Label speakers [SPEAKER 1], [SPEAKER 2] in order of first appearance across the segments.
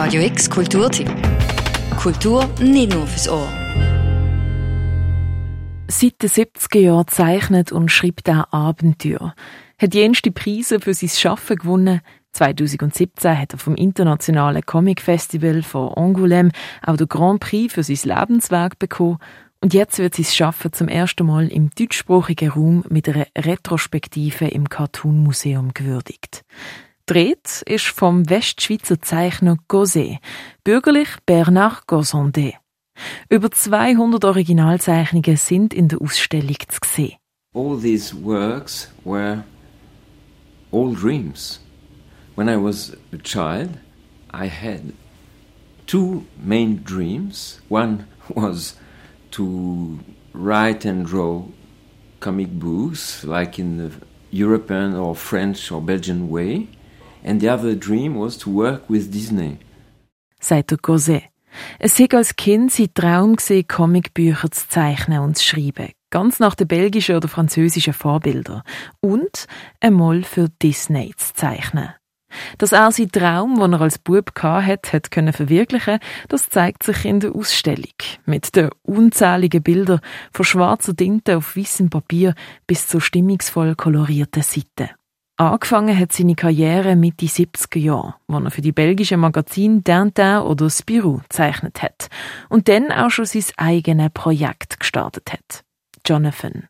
[SPEAKER 1] Radio X Kulturtipp. Kultur nicht nur fürs Ohr.
[SPEAKER 2] Seit den 70er Jahren zeichnet und schreibt er Abenteuer. Hat jenste Preise für sein Schaffen gewonnen. 2017 hat er vom Internationalen Comic Festival von Angoulême auch den Grand Prix für sein Lebenswerk bekommen. Und jetzt wird sein Schaffen zum ersten Mal im deutschsprachigen Raum mit einer Retrospektive im Cartoon Museum gewürdigt. Dreht ist vom Westschweizer Zeichner Gosé, bürgerlich Bernard Gosondet. Über 200 Originalzeichnungen sind in der Ausstellung zu sehen.
[SPEAKER 3] All these works were all dreams. When I was a child, I had two main dreams. One was to write and draw comic books, like in the European or French or Belgian way. And the other dream was to work with Disney.
[SPEAKER 2] Sagt der Gosé. Es war als Kind sein Traum, Comicbücher zu zeichnen und zu schreiben. Ganz nach den belgischen oder französischen Vorbildern. Und einmal für Disney zu zeichnen. Dass er seinen Traum, den er als Bub hatte, hat können verwirklichen, das zeigt sich in der Ausstellung. Mit den unzähligen Bildern von schwarzer Tinte auf weißem Papier bis zu stimmungsvoll kolorierten Seiten. Angefangen hat seine Karriere Mitte 70er Jahre, wo er für die belgischen Magazine Tintin oder Spirou gezeichnet hat und dann auch schon sein eigenes Projekt gestartet hat. Jonathan.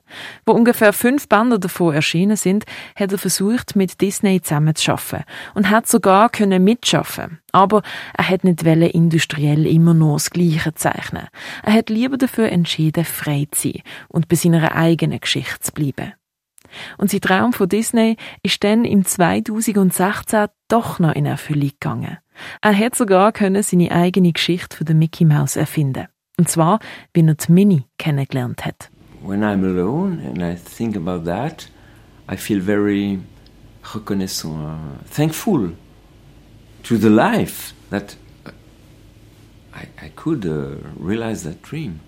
[SPEAKER 2] Wo ungefähr fünf Bänder davon erschienen sind, hat er versucht, mit Disney zusammenzuschaffen und hat sogar können mitschaffen. Aber er hat nicht industriell immer nur das Gleiche zeichnen. Er hat lieber dafür entschieden, frei zu sein und bei seiner eigenen Geschichte zu bleiben. Und sein Traum von Disney ist dann im 2016 doch noch in Erfüllung gegangen. Er hat sogar können seine eigene Geschichte von der Mickey Mouse erfinden. Und zwar, wie er die Minnie kennengelernt hat.
[SPEAKER 3] When I'm alone and I think about that, I feel very reconnaissant, uh, thankful to the life that I, I could uh, realize that dream.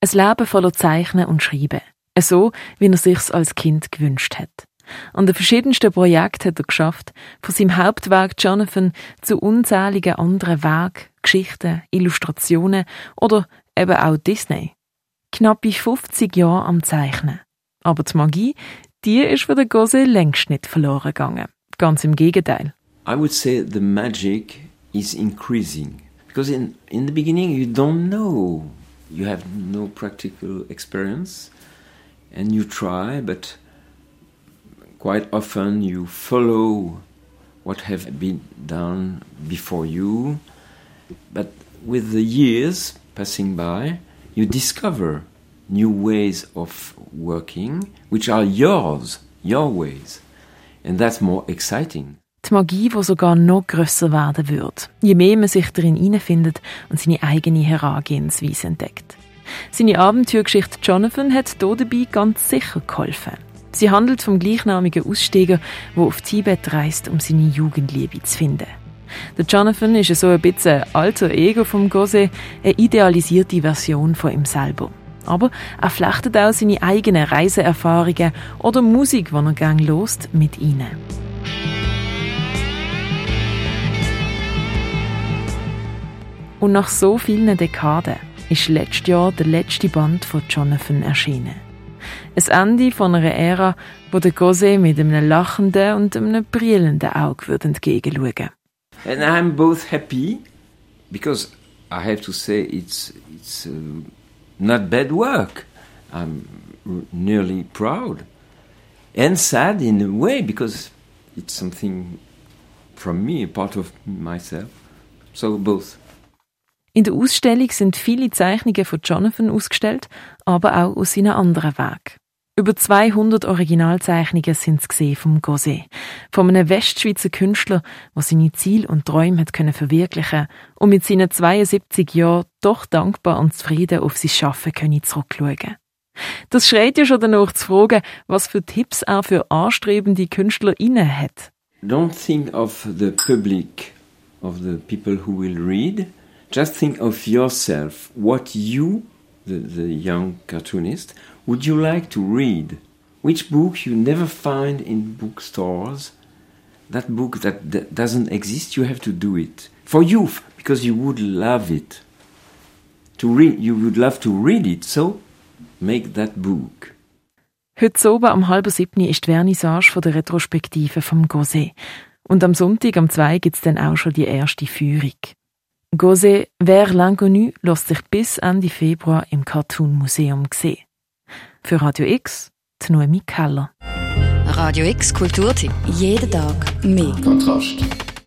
[SPEAKER 2] Ein Leben voller Zeichnen und Schreiben. So, wie er sich's als Kind gewünscht hat. An den verschiedensten Projekten hat er geschafft, von seinem Hauptwerk Jonathan zu unzähligen anderen Werken, Geschichten, Illustrationen oder eben auch Disney. Knappe 50 Jahre am Zeichnen. Aber die Magie, die ist für den Gose längst nicht verloren gegangen. Ganz im Gegenteil.
[SPEAKER 3] I would say the magic is increasing. Because in, in the beginning you don't know. You have no practical experience. And you try, but quite often you follow what have been done before you. But with the years passing by, you discover new ways of working, which are yours, your ways. And that's more exciting.
[SPEAKER 2] Die Magie, die sogar noch grösser werden wird, je mehr man sich darin hineinfindet und seine eigene Herangehensweise entdeckt. Seine Abenteuergeschichte Jonathan hat hier dabei ganz sicher geholfen. Sie handelt vom gleichnamigen Aussteiger, der auf Tibet reist, um seine Jugendliebe zu finden. Der Jonathan ist so ein bisschen alter Ego vom Gose, eine idealisierte Version von ihm selber. Aber er flechtet auch seine eigenen Reiseerfahrungen oder Musik, die er gerne lost, mit ihnen. Und nach so vielen Dekaden ist letztes Jahr der letzte Band von Jonathan erschienen. Ein Ende von einer Ära, wo der Gose mit einem lachenden und einem brillenden Auge würde entgegenschauen.
[SPEAKER 3] And I'm both happy because I have to say it's it's uh, not bad work. I'm nearly proud and sad in a way because it's something from me, a part of myself. So both.
[SPEAKER 2] In der Ausstellung sind viele Zeichnungen von Jonathan ausgestellt, aber auch aus seinen anderen Werken. Über 200 Originalzeichnungen sind es vom Gosé, von einem Westschweizer Künstler, der seine Ziele und Träume hat können verwirklichen und mit seinen 72 Jahren doch dankbar und zufrieden auf sein Schaffen können zurückschauen. Das schreit ja schon danach zu fragen, was für Tipps er für anstrebende Künstler inne hat.
[SPEAKER 3] Don't think of the public, of the people who will read, just think of yourself, what you, the, the young cartoonist, would you like to read? Which book you never find in bookstores that book that, that doesn't exist, you have to do it for you because you would love it. To read, you would love to read it. So make that book.
[SPEAKER 2] Heute oben am halben siebten ist die Vernissage von der Retrospektive vom Gosset. Und am Sonntag, um am 2, gibt es dann auch schon die erste Führung. Gosset Vers l'Inconnu lässt sich bis Ende Februar im Cartoon Museum sehen. Für Radio X, die Noemi Keller.
[SPEAKER 1] Radio X Kulturtipp. Jeden Tag mehr.
[SPEAKER 4] Kontrast.